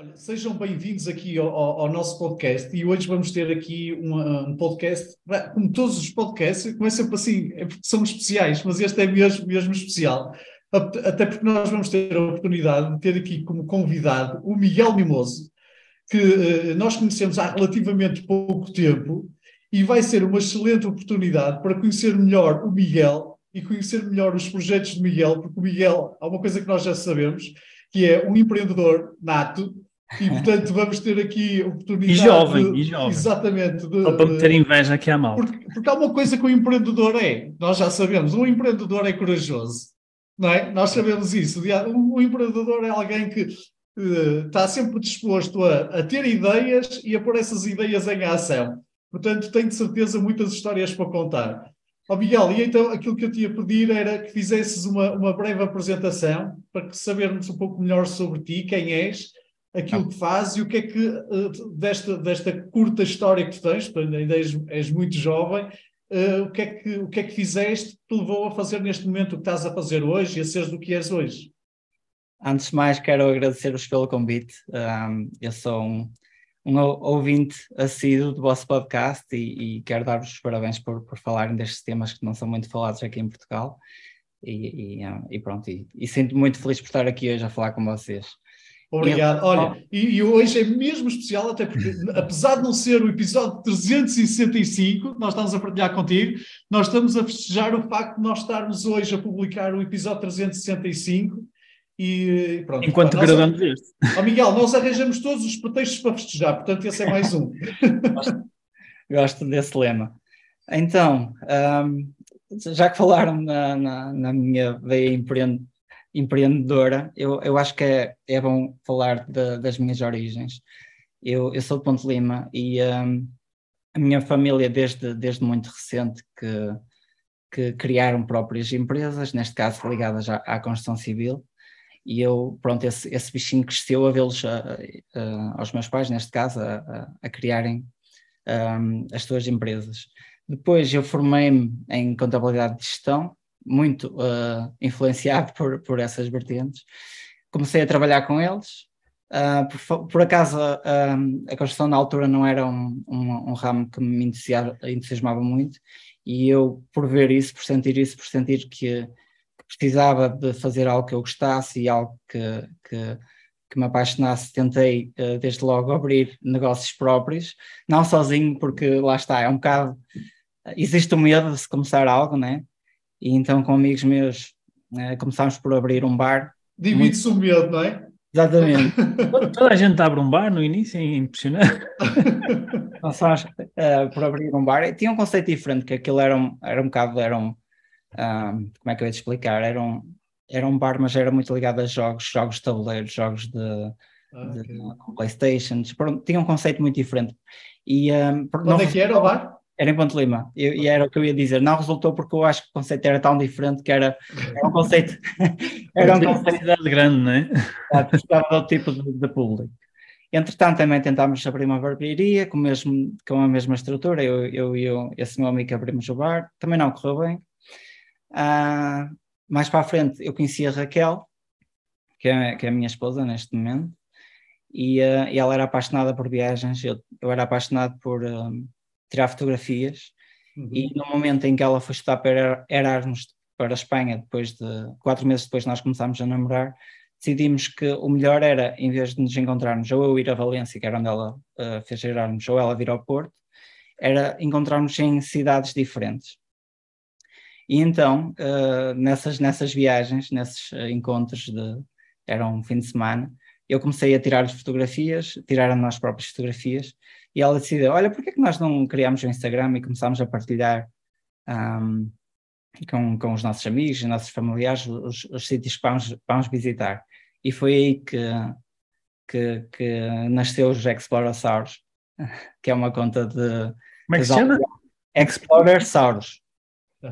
Olha, sejam bem-vindos aqui ao, ao, nosso podcast e hoje vamos ter aqui um podcast, como todos os podcasts, começa sempre assim, é porque são especiais, mas este é mesmo, mesmo especial, até porque nós vamos ter a oportunidade de ter aqui como convidado o Miguel Mimoso, que uh, nós conhecemos há relativamente pouco tempo e vai ser uma excelente oportunidade para conhecer melhor o Miguel e conhecer melhor os projetos de Miguel, porque o Miguel, há uma coisa que nós já sabemos, que é um empreendedor nato, e portanto vamos ter aqui oportunidade. E jovem, de, e jovem. Exatamente. De, Só para meter inveja aqui à mal. Porque, porque há uma coisa que o um empreendedor é, nós já sabemos, um empreendedor é corajoso. Não é? Nós sabemos isso. Um, um empreendedor é alguém que uh, está sempre disposto a, a, ter ideias e a pôr essas ideias em ação. Portanto, tenho de certeza muitas histórias para contar. Ó oh, Miguel, e então aquilo que eu te ia pedir era que fizesses uma, uma breve apresentação para sabermos um pouco melhor sobre ti, quem és, aquilo que fazes e o que é que, eh, desta, desta curta história que tu tens, ainda és, és muito jovem, uh, o, que é que, o que é que fizeste que te levou a fazer neste momento o que estás a fazer hoje e a seres do que és hoje? Antes de mais, quero agradecer-vos pelo convite. Um, eu sou um, um ouvinte assíduo do vosso podcast e, e quero dar-vos os parabéns por, por falarem destes temas que não são muito falados aqui em Portugal. E, e, e pronto, e, e sinto-me muito feliz por estar aqui hoje a falar com vocês. Obrigado. Olha, e, e, hoje é mesmo especial, até porque, apesar de não ser o episódio 365, nós estamos a partilhar contigo, nós estamos a festejar o facto de nós estarmos hoje a publicar o episódio 365. E pronto. Enquanto pá, gravamos este. Oh, Miguel, nós arranjamos todos os pretextos para festejar, portanto, esse é mais um. Gosto desse lema. Então, um, já que falaram na, na, na minha veia empreendedora empreendedora, eu, eu acho que é, é bom falar de, das minhas origens. Eu, eu sou de Ponte Lima e um, a minha família, desde, desde muito recente, que, que criaram próprias empresas, neste caso ligadas à, à construção civil, e eu, pronto, esse, esse bichinho cresceu a vê-los, aos meus pais, neste caso, a, a, a criarem um, as suas empresas. Depois eu formei-me em contabilidade de gestão, muito uh, influenciado por, por essas vertentes. Comecei a trabalhar com eles. Uh, por, por, acaso, uh, a construção na altura não era um, um, um ramo que me entusiasmava muito, e eu, por ver isso, por sentir isso, por sentir que, que precisava de fazer algo que eu gostasse e algo que, que, que me apaixonasse, tentei uh, desde logo abrir negócios próprios, não sozinho, porque lá está, é um bocado. Existe o medo de se começar algo, né? E então, com amigos meus, uh, começámos por abrir um bar. Divide-se muito... o medo, não é? Exatamente. Toda a gente abre um bar no início, é impressionante. Começámos uh, por abrir um bar e tinha um conceito diferente, que aquilo era um, era um bocado, era um, uh, como é que eu ia te explicar? Era um, era um bar, mas era muito ligado a jogos, jogos de tabuleiro, jogos de, ah, de okay. Playstations, tinha um conceito muito diferente. E, um, Onde é que era o bar? Era em Ponte Lima, eu, e era o que eu ia dizer. Não resultou porque eu acho que o conceito era tão diferente que era, era um conceito. era um conceito grande, não é? Precisava de outro tipo de, de, público. Entretanto, também tentámos abrir uma barbearia com, mesmo, com a mesma estrutura. Eu, eu e eu, esse meu amigo abrimos o bar, também não correu bem. Ah, mais para a frente, eu conheci a Raquel, que é, que é a minha esposa neste momento, e, uh, e ela era apaixonada por viagens. Eu, eu era apaixonado por. Um, ah, tirar fotografias. Uhum. E no momento em que ela foi estudar para Erasmus para a Espanha, depois de quatro meses depois nós começámos a namorar, decidimos que o melhor era, em vez de nos encontrarmos, ou eu ir a Valência, que era onde ela uh, fez Erasmus, ou ela vir ao Porto, era encontrarmos em cidades diferentes. E então, uh, nessas, nessas viagens, nesses uh, encontros de, era um fim de semana, eu comecei a tirar fotografias, tirar as nossas próprias fotografias, e ela decidiu, olha, por que, é que nós não criamos o Instagram e começámos a partilhar um, com, com os nossos amigos, os nossos familiares, os, os sítios que vamos, vamos visitar. E foi aí que, que, que nasceu os Explorosaurus, que é uma conta de... Como é que se chama? Explorer Saurus.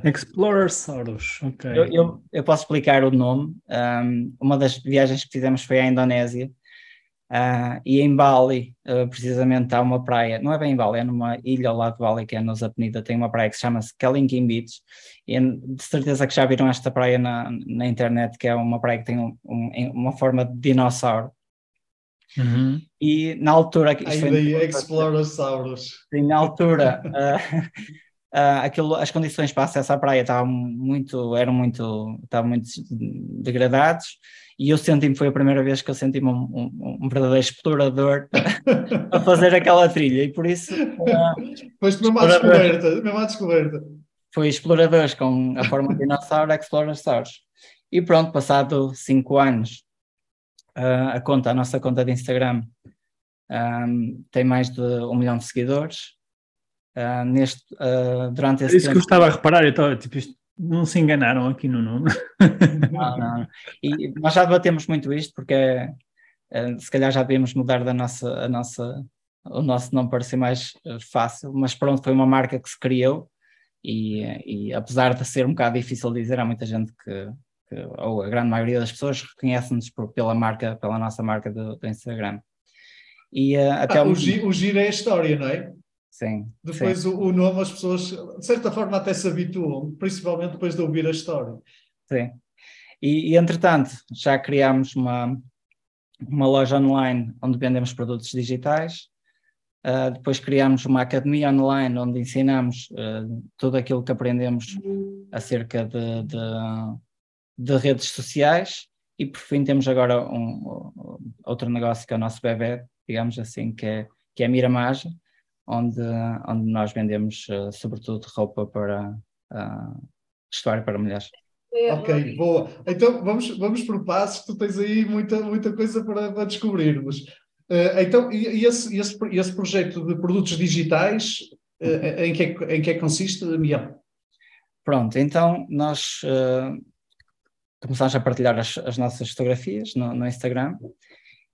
Explorer Saurus, ok. Eu, eu, eu, posso explicar o nome. Um, uma das viagens que fizemos foi à Indonésia uh, e em Bali, uh, precisamente, há uma praia, não é bem em Bali, é numa ilha ao lado de Bali, que é nos Apenida, tem uma praia que se chama-se Kalinkin Beach. E de certeza que já viram esta praia na, na internet, que é uma praia que tem um, um, uma forma de dinossauro. Uhum. E na altura. Ainda aí, Explorosaurus. Sim, na altura. Uh, uh, aquilo, as condições para acesso à praia estavam muito, eram muito, estavam muito degradados e eu senti-me, foi a primeira vez que eu senti-me um, um, um, verdadeiro explorador a fazer aquela trilha e por isso... Uh, Foste mesmo à descoberta, mesmo à descoberta. Foi exploradores com a forma de dinossauro, Exploratosaurus. E pronto, passado cinco anos, uh, a conta, a nossa conta de Instagram um, tem mais de um milhão de seguidores uh, neste, uh, durante esse é isso tempo. que eu estava a reparar, eu estava, tipo, isto, não se enganaram aqui no nome. Não, não. E nós já debatemos muito isto, porque uh, se calhar já devíamos mudar da nossa, a nossa, o nosso nome para ser mais fácil, mas pronto, foi uma marca que se criou e, e apesar de ser um bocado difícil de dizer, há muita gente que, que ou a grande maioria das pessoas reconhece-nos pela marca, pela nossa marca do, do Instagram. E, uh, até ah, o, o giro é a história, não é? Sim. Depois sim. O, o, nome as pessoas, de certa forma, até se habituam, principalmente depois de ouvir a história. Sim. E, e entretanto, já criámos uma, uma loja online onde vendemos produtos digitais. Uh, depois criámos uma academia online onde ensinamos uh, tudo aquilo que aprendemos acerca de, de, de, redes sociais. E por fim temos agora um, outro negócio que é o nosso bebê, digamos assim, que é, que é a Miramage, onde, onde nós vendemos uh, sobretudo roupa para uh, vestuário para mulheres. É, ok, boa. Então vamos, vamos por passos, tu tens aí muita, muita coisa para, para descobrirmos. Uh, então, e, esse, esse, esse projeto de produtos digitais, uh, em, que é, em que é que consiste, Miguel? Pronto, então nós uh, começámos a partilhar as, as nossas fotografias no, no Instagram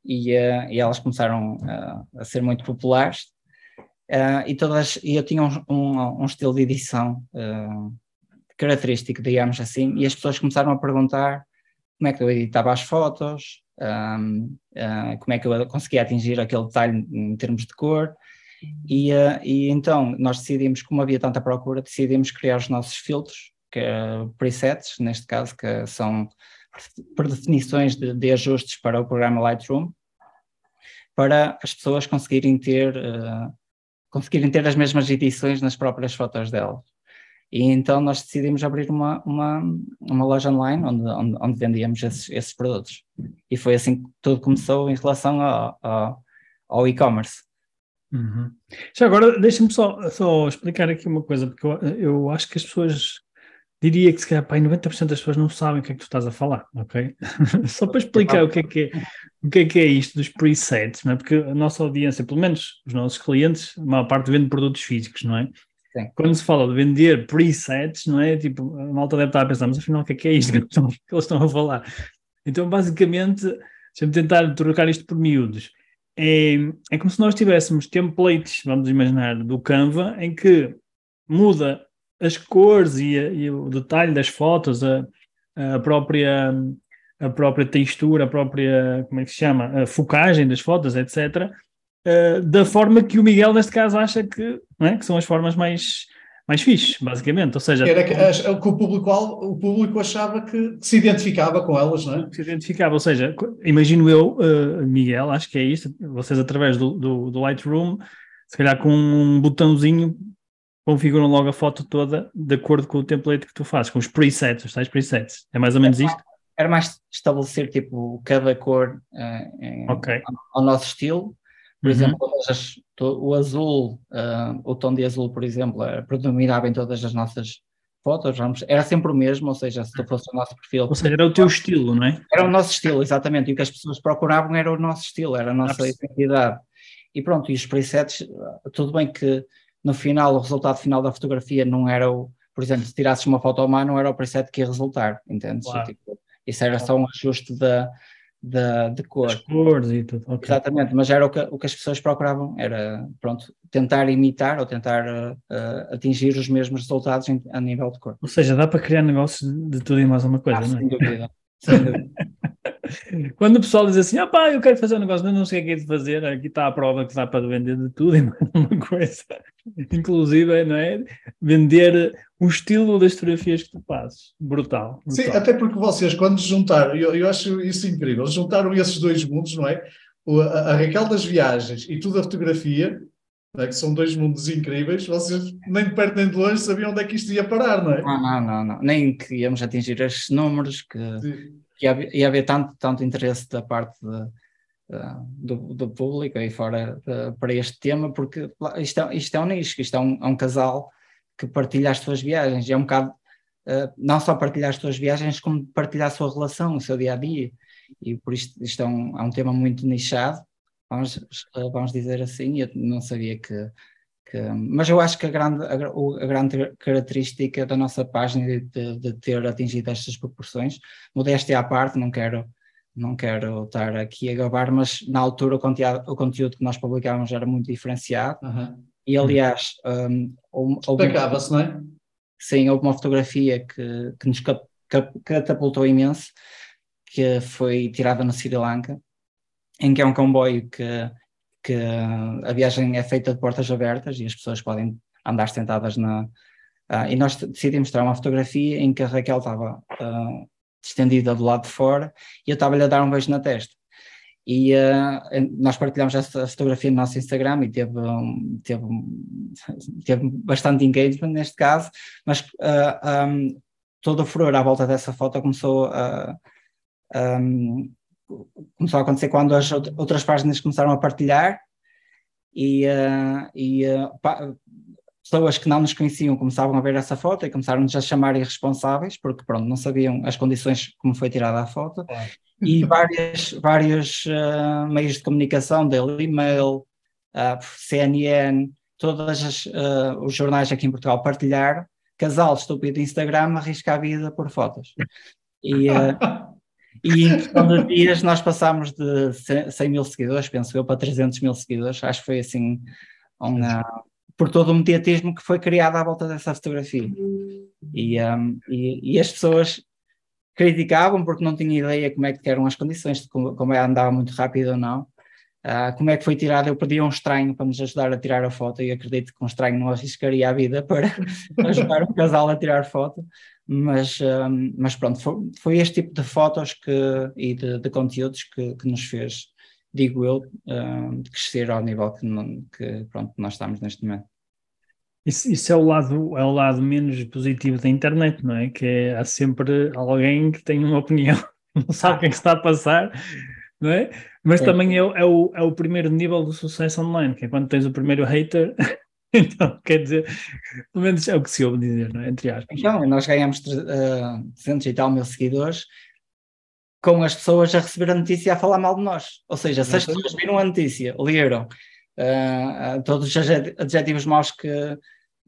e, e, elas começaram a ser muito populares Uh, e todas e eu tinha um, um, um estilo de edição uh, característico, digamos assim, e as pessoas começaram a perguntar como é que eu editava as fotos, um, uh, ah, como é que eu conseguia atingir aquele detalhe em termos de cor, e, e então nós decidimos, como havia tanta procura, decidimos criar os nossos filtros, que é presets, neste caso, que são predefinições de, de ajustes para o programa Lightroom, para as pessoas conseguirem ter conseguirem ter as mesmas edições nas próprias fotos delas. E então nós decidimos abrir uma, uma, uma loja online onde, onde, onde vendíamos esses, esses, produtos. E foi assim que tudo começou em relação ao, ao, e-commerce. Uhum. Já agora, deixa-me só, só explicar aqui uma coisa, porque eu, eu acho que as pessoas diria que se calhar pá, 90% das pessoas não sabem o que é que tu estás a falar, ok? Só para explicar o que é que é, o que é, que é isto dos presets, não é? Porque a nossa audiência, pelo menos os nossos clientes, a maior parte vende produtos físicos, não é? Sim. Quando se fala de vender presets, não é? Tipo, a malta deve estar a pensar, mas afinal o que é que é isto que eles estão, que eles estão a falar? Então, basicamente, deixa-me tentar trocar isto por miúdos. É, é como se nós tivéssemos templates, vamos imaginar, do Canva, em que muda as cores e, e, o detalhe das fotos, a, a, própria a própria textura, a própria como é que se chama, a focagem das fotos, etc. Uh, eh, da forma que o Miguel neste caso acha que, é? que são as formas mais mais fixe, basicamente, ou seja... Era que, que o, público, o público achava que, se identificava com elas, não é? Se identificava, ou seja, imagino eu, uh, Miguel, acho que é isto, vocês através do, do, do Lightroom, se calhar com um botãozinho configuram logo a foto toda de acordo com o template que tu fazes, com os presets, os tais presets. É mais ou menos isto? Era mais estabelecer tipo cada cor uh, em, okay. ao, ao, nosso estilo. Por uhum. exemplo, as, o azul, uh, o tom de azul, por exemplo, predominava em todas as nossas fotos. Vamos, era sempre o mesmo, ou seja, se tu fosse o nosso perfil. Ou seja, era o teu estilo, não é? Era o nosso estilo, exatamente. E o que as pessoas procuravam era o nosso estilo, era a nossa ah, identidade. E pronto, e os presets, tudo bem que no final, o resultado final da fotografia não era o, por exemplo, se tirasses uma foto à mão, não era o preset que ia resultar, entende? Claro. Tipo, isso era só um ajuste da, de, de cor. As cores e tudo. Okay. Exatamente, mas era o que, o que as pessoas procuravam, era pronto, tentar imitar ou tentar uh, atingir os mesmos resultados em, a nível de cor. Ou seja, dá para criar negócios de tudo e mais uma coisa, ah, não é? Sem dúvida. Sem dúvida. Quando o pessoal diz assim, ah pá, eu quero fazer um negócio, mas não sei o que é de fazer, aqui está a prova que dá para vender de tudo e mais uma coisa. Inclusive, não é? Vender o estilo das fotografias que tu fazes. Brutal. brutal. Sim, até porque vocês, quando juntaram, eu, eu acho isso incrível, juntaram esses dois mundos, não é? O, a, a Raquel das viagens e tudo a fotografia, é? que são dois mundos incríveis, vocês nem de perto nem de longe sabiam onde é que isto ia parar, não é? Não, não, não, não. nem que íamos atingir estes números que. Sim ia, ia haver tanto, tanto interesse da parte de, do, do, público aí fora uh, para este tema, porque isto é, isto é um nicho, isto é um, é um casal que partilha as suas viagens, é um bocado uh, não só partilhar as suas viagens, como partilhar a sua relação, o seu dia a dia, e por isto isto é um, é um tema muito nichado, vamos, vamos dizer assim, eu não sabia que que, mas eu acho que a grande, a, a, grande característica da nossa página de, de, ter atingido estas proporções, modéstia à parte, não quero, não quero estar aqui a gabar, mas na altura o conteúdo, o conteúdo que nós publicávamos era muito diferenciado. Uhum. E aliás, um, destacava-se, não é? Sim, houve uma fotografia que, que nos catapultou imenso, que foi tirada no Sri Lanka, em que é um comboio que que a viagem é feita de portas abertas e as pessoas podem andar sentadas na. Uh, e nós decidimos tirar uma fotografia em que a Raquel estava uh, estendida do lado de fora e eu estava-lhe a dar um beijo na testa. E uh, nós partilhamos essa fotografia no nosso Instagram e teve, um, teve, teve bastante engagement neste caso, mas um, todo o furor à volta dessa foto começou a. Um, começou a acontecer quando as outras páginas começaram a partilhar e, uh, e uh, pessoas que não nos conheciam começavam a ver essa foto e começaram-nos a chamar irresponsáveis, porque pronto, não sabiam as condições como foi tirada a foto, é. e várias, vários uh, meios de comunicação, Daily Mail, CNN, todos os jornais aqui em Portugal partilharam, casal estúpido Instagram arrisca a vida por fotos. E, E em questão de dias nós passámos de 100 mil seguidores, penso eu, para 300 mil seguidores. Acho que foi assim, uma, por todo o mediatismo que foi criado à volta dessa fotografia. E, um, e, e, as pessoas criticavam porque não tinham ideia como é que eram as condições, como, como é, andava muito rápido ou não. Uh, como é que foi tirada? Eu pedi um estranho para nos ajudar a tirar a foto e acredito que um estranho não arriscaria a vida para ajudar o casal a tirar foto mas, um, mas pronto, foi, foi, este tipo de fotos que, e de, de conteúdos que, que, nos fez, digo eu, um, crescer ao nível que, que pronto, nós estamos neste momento. Isso, isso, é, o lado, é o lado menos positivo da internet, não é? Que é, há sempre alguém que tem uma opinião, não sabe o que é que está a passar, não é? Mas é. também é, é, o, é o primeiro nível do sucesso online, que é quando tens o primeiro hater Então, quer dizer, pelo menos é o que se ouve dizer, não é? Entre aspas. Então, nós ganhamos uh, 200 e tal mil seguidores com as pessoas a receber a notícia a falar mal de nós. Ou seja, se as pessoas viram a notícia, leram uh, todos os adjetivos maus que,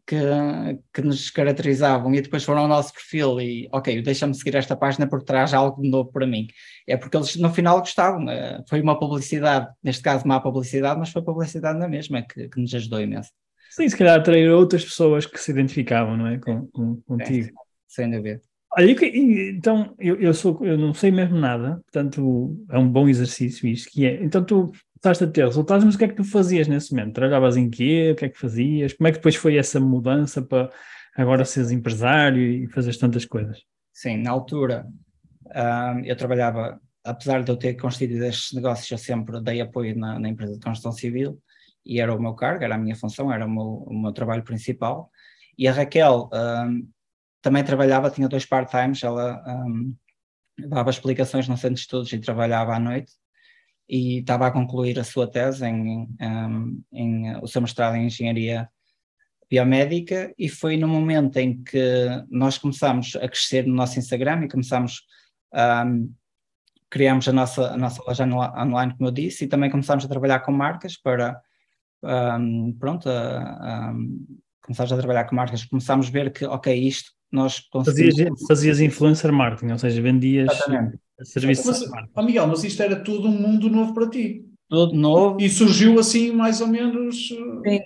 que, que, nos caracterizavam e depois foram ao nosso perfil e, ok, deixa-me seguir esta página porque traz algo de novo para mim. É porque eles no final gostavam. Uh, foi uma publicidade, neste caso má publicidade, mas foi publicidade na mesma que, que nos ajudou imenso. Sim, se calhar atrair outras pessoas que se identificavam, não é? Com, com contigo. É, sem dúvida. Olha, então, eu, eu, sou, eu não sei mesmo nada, portanto, é um bom exercício isto, que é, então tu estás a ter resultados, mas o que é que tu fazias nesse momento? Trabalhavas em quê? O que é que fazias? Como é que depois foi essa mudança para agora seres empresário e fazeres tantas coisas? Sim, na altura um, eu trabalhava, apesar de eu ter constituído estes negócios, eu sempre dei apoio na, na empresa de construção civil, e era o meu cargo, era a minha função, era o meu, o meu trabalho principal. E a Raquel um, também trabalhava, tinha dois part-times, ela um, dava explicações no centro de estudos e trabalhava à noite. E estava a concluir a sua tese em, um, em o seu mestrado em engenharia biomédica e foi no momento em que nós começamos a crescer no nosso Instagram e começamos um, criamos a nossa, a nossa loja online, como eu disse, e também começámos a trabalhar com marcas para um, pronto, a, a, começaste a trabalhar com marcas, começámos a ver que, ok, isto nós conseguimos... Fazias, fazias influencer marketing, ou seja, vendias... Exatamente, Serviço mas, oh Miguel, mas isto era tudo um mundo novo para ti. Tudo novo. E surgiu assim mais ou menos. Sim,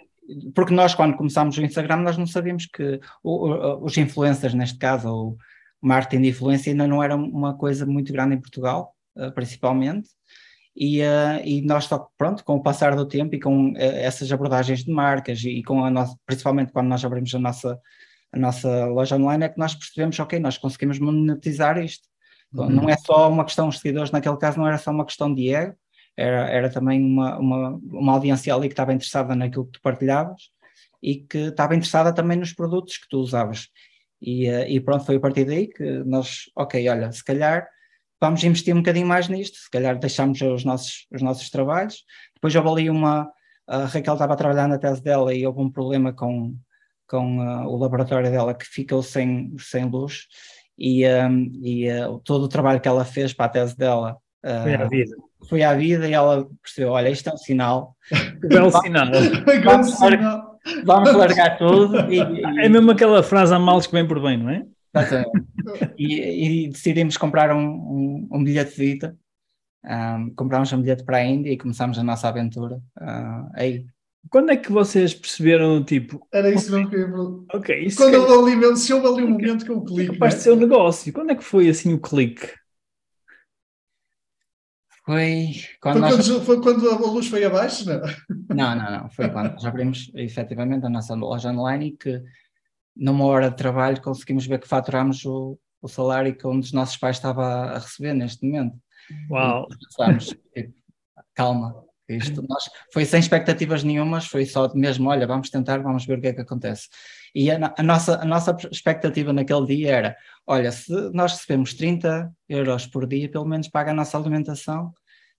porque nós, quando começámos o Instagram, nós não sabíamos que os influencers, neste caso, o marketing de influência, ainda não era uma coisa muito grande em Portugal, eh, principalmente. E, uh, e nós só, pronto, com o passar do tempo e com uh, essas abordagens de marcas e, e, com a nossa, principalmente quando nós abrimos a nossa, a nossa loja online, é que nós percebemos, ok, nós conseguimos monetizar isto. Uhum. Não é só uma questão de seguidores, naquele caso não era só uma questão de ego, era, era também uma, uma, uma audiência ali que estava interessada naquilo que tu partilhavas e que estava interessada também nos produtos que tu usavas. E, uh, e pronto, foi a partir daí que nós, ok, olha, se calhar vamos investir um bocadinho mais nisto, se calhar deixamos os nossos, os nossos trabalhos. Depois houve ali uma, a Raquel estava a trabalhar na tese dela e houve um problema com, com uh, o laboratório dela que ficou sem, sem luz e, um, e uh, todo o trabalho que ela fez para a tese dela uh, foi à vida. Foi à vida e ela percebeu, olha, isto é um sinal. Belo sinal. vamos, largar, vamos largar tudo. E, e... É mesmo aquela frase a males que vem por bem, não é? e, e, decidimos comprar um, um, um bilhete de ida. Um, comprámos um bilhete para a Índia e começámos a nossa aventura uh, aí. Quando é que vocês perceberam, tipo... Era isso mesmo que eu ia Ok, isso Quando que... houve ali, se houve ali um momento que eu clique, Capaz de ser um negócio. Quando é que foi, assim, o clique? Foi quando, foi, nós... quando, foi quando a luz foi abaixo, não? Não, não, não. Foi quando nós abrimos, efetivamente, a nossa loja online e que numa hora de trabalho conseguimos ver que faturámos o, o salário que um dos nossos pais estava a receber neste momento. Uau! Pensámos, tipo, calma, isto nós, foi sem expectativas nenhumas, foi só mesmo, olha, vamos tentar, vamos ver o que é que acontece. E a, a, nossa, a nossa expectativa naquele dia era, olha, se nós recebemos 30 euros por dia, pelo menos paga a nossa alimentação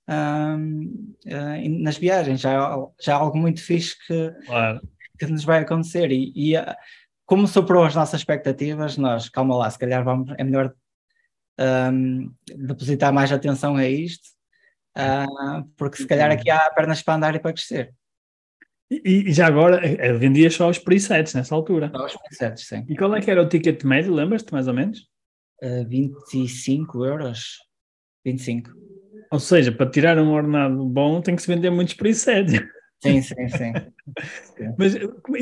hum, hum, nas viagens, já, já é algo muito fixe que, claro. que nos vai acontecer. E, e como superou as nossas expectativas, nós, calma lá, se calhar vamos, é melhor um, depositar mais atenção a isto, uh, porque se calhar aqui há pernas para andar e para crescer. E, e já agora, eh, vendia só os presets nessa altura? Só os presets, sim. E qual é que era o ticket médio, lembras-te mais ou menos? Uh, 25 euros, 25. Ou seja, para tirar um ordenado bom tem que se vender muitos presets. Sim, sim, sim. mas,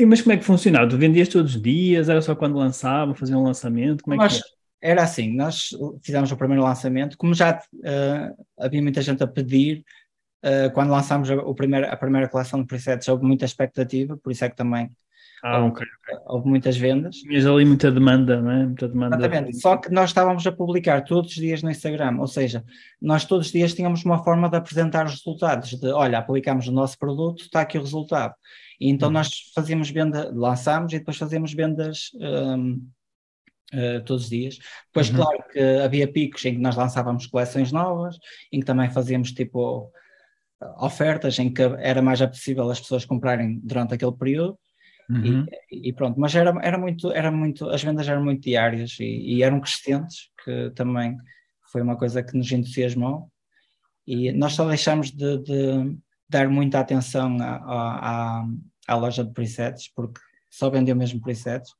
mas como é que funcionava? Tu vendias todos os dias? Era só quando lançavam, faziam um lançamento? Como é nós, que era? Era assim, nós fizemos o primeiro lançamento, como já uh, havia muita gente a pedir, uh, quando lançámos a, o primeiro, a primeira coleção de presets houve muita expectativa, por isso é que também ah, ok. Houve muitas vendas. Tinhas ali muita demanda, não é? Muita demanda. Exatamente. Só que nós estávamos a publicar todos os dias no Instagram, ou seja, nós todos os dias tínhamos uma forma de apresentar os resultados, de olha, aplicamos o nosso produto, está aqui o resultado. E então uhum. nós fazíamos venda, lançámos e depois fazíamos vendas um, uh, todos os dias. Depois, uhum. claro que havia picos em que nós lançávamos coleções novas, em que também fazíamos tipo ofertas em que era mais possível as pessoas comprarem durante aquele período. Uhum. E, e, pronto, mas era, era muito, era muito, as vendas eram muito diárias e, e, eram crescentes, que também foi uma coisa que nos entusiasmou. E nós só deixamos de, de dar muita atenção à, à, à, loja de presets, porque só vendeu mesmo presets.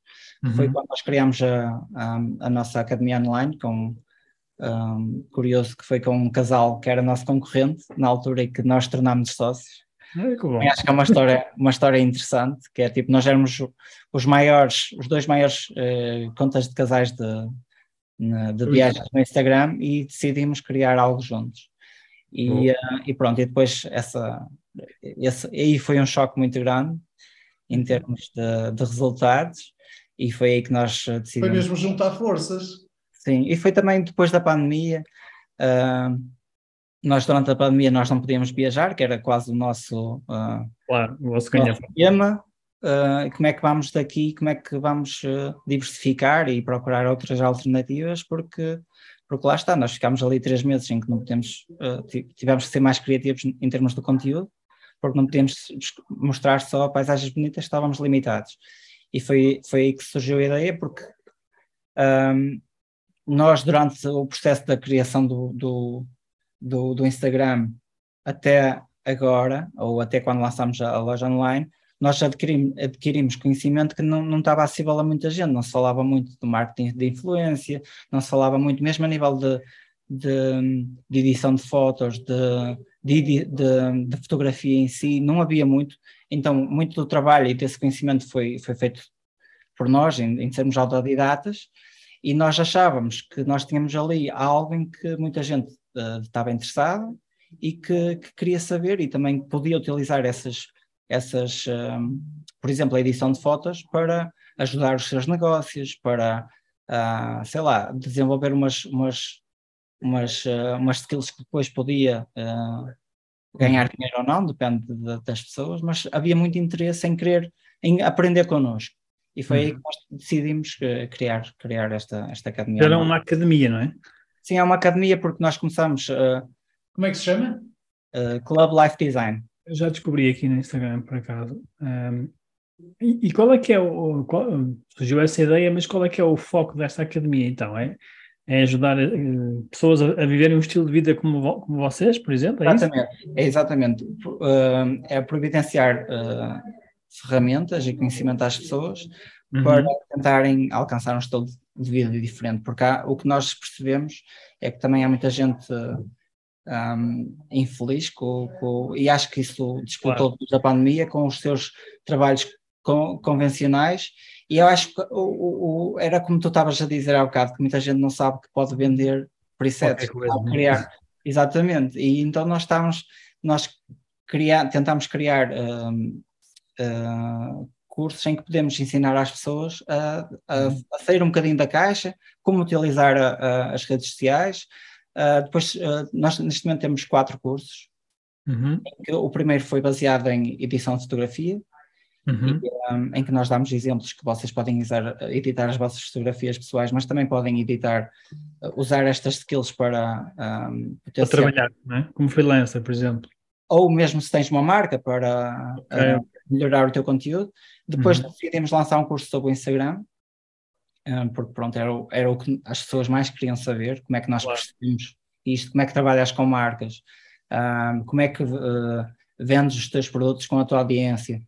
Uhum. Foi quando nós criámos a, a, a nossa academia online, com um, curioso que foi com um casal que era nosso concorrente, na altura em que nós tornámos sócios. É, acho que é uma história, uma história interessante, que é tipo, nós éramos os maiores, os dois maiores uh, contas de casais de, de viagens no Instagram e decidimos criar algo juntos. E, uh, e pronto, e depois essa, esse, aí foi um choque muito grande em termos de, de resultados e foi aí que nós decidimos. Foi mesmo juntar forças. Sim, e foi também depois da pandemia. Uh, nós durante a pandemia nós não podíamos viajar, que era quase o nosso, uh, claro, o nosso tema. Uh, como é que vamos daqui, como é que vamos diversificar e procurar outras alternativas, porque, porque lá está, nós ficámos ali três meses em que não podemos, tivemos que ser mais criativos em termos do conteúdo, porque não podíamos mostrar só paisagens bonitas, estávamos limitados. E foi, foi aí que surgiu a ideia, porque um, nós, durante o processo da criação do, do do, do Instagram até agora, ou até quando lançámos a, loja online, nós adquirimos, adquirimos conhecimento que não, não estava acessível a muita gente, não se falava muito do marketing de influência, não se falava muito, mesmo a nível de, de, de edição de fotos, de, de, de, de, fotografia em si, não havia muito. Então, muito do trabalho e desse conhecimento foi, foi feito por nós, em, em sermos autodidatas, e nós achávamos que nós tínhamos ali algo em que muita gente uh, estava interessada e que, que, queria saber e também podia utilizar essas, essas uh, por exemplo, a edição de fotos para ajudar os seus negócios, para, uh, sei lá, desenvolver umas, umas, umas, umas skills que depois podia ganhar dinheiro ou não, depende de, das pessoas, mas havia muito interesse em querer em aprender connosco. E foi uhum. aí que nós decidimos eh, criar, criar esta, esta academia. Era uma academia, não é? Sim, é uma academia porque nós começamos. Uh, Como é que se chama? Uh, Club Life Design. Eu já descobri aqui no Instagram, por acaso. Um, e, e, qual é que é o. Qual, surgiu essa ideia, mas qual é que é o foco desta academia então? É, é ajudar uh, pessoas a, a, viverem um estilo de vida como, como vocês, por exemplo? É exatamente, isso? é exatamente. Uh, é providenciar ferramentas e conhecimento às pessoas uhum. para tentarem alcançar um estilo de vida diferente, porque há, o que nós percebemos é que também há muita gente um, infeliz com, com, e acho que isso disputou claro. da pandemia com os seus trabalhos con, convencionais e eu acho que o, o, era como tu estavas a dizer há bocado, que muita gente não sabe que pode vender presets, é criar, exatamente, e então nós estávamos, nós criar, tentámos criar um, uh, cursos em que podemos ensinar às pessoas a, a, uhum. a, sair um bocadinho da caixa, como utilizar a, as redes sociais. Uh, depois, uh, nós neste momento temos quatro cursos. Uhum. o primeiro foi baseado em edição de fotografia, uhum. e, um, em que nós damos exemplos que vocês podem usar, editar as vossas fotografias pessoais, mas também podem editar, usar estas skills para, um, para trabalhar, é? como freelancer, por exemplo. Ou mesmo se tens uma marca para okay. uh, melhorar o teu conteúdo. Depois uhum. decidimos lançar um curso sobre o Instagram, um, porque pronto, era o, era o que as pessoas mais queriam saber, como é que nós claro. percebemos isto, como é que trabalhas com marcas, um, como é que uh, vendes os teus produtos com a tua audiência.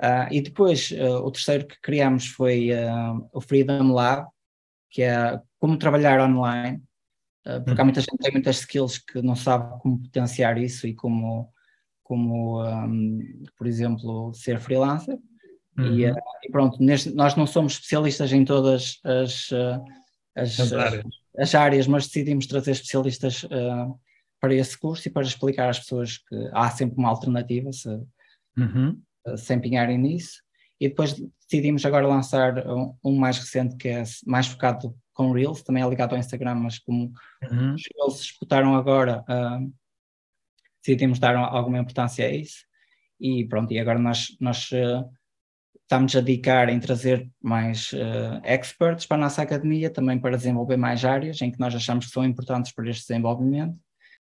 Uh, e depois, uh, o terceiro que criamos foi o Freedom Lab, que é como trabalhar online, porque há uhum. muita gente tem muitas skills que não sabe como potenciar isso e como como, um, por exemplo, ser freelancer. Uhum. E, uh, e, pronto, neste, nós não somos especialistas em todas as, uh, as, as, áreas. as, áreas. mas decidimos trazer especialistas uh, para esse curso e para explicar às pessoas que há sempre uma alternativa se, uhum. Se empenharem nisso. E depois decidimos agora lançar um, um, mais recente que é mais focado com Reels, também é ligado ao Instagram, mas como uhum. os Reels disputaram agora decidimos dar alguma importância a isso e pronto, e agora nós, nós uh, estamos a dedicar em trazer mais uh, experts para a nossa academia, também para desenvolver mais áreas em que nós achamos que são importantes para este desenvolvimento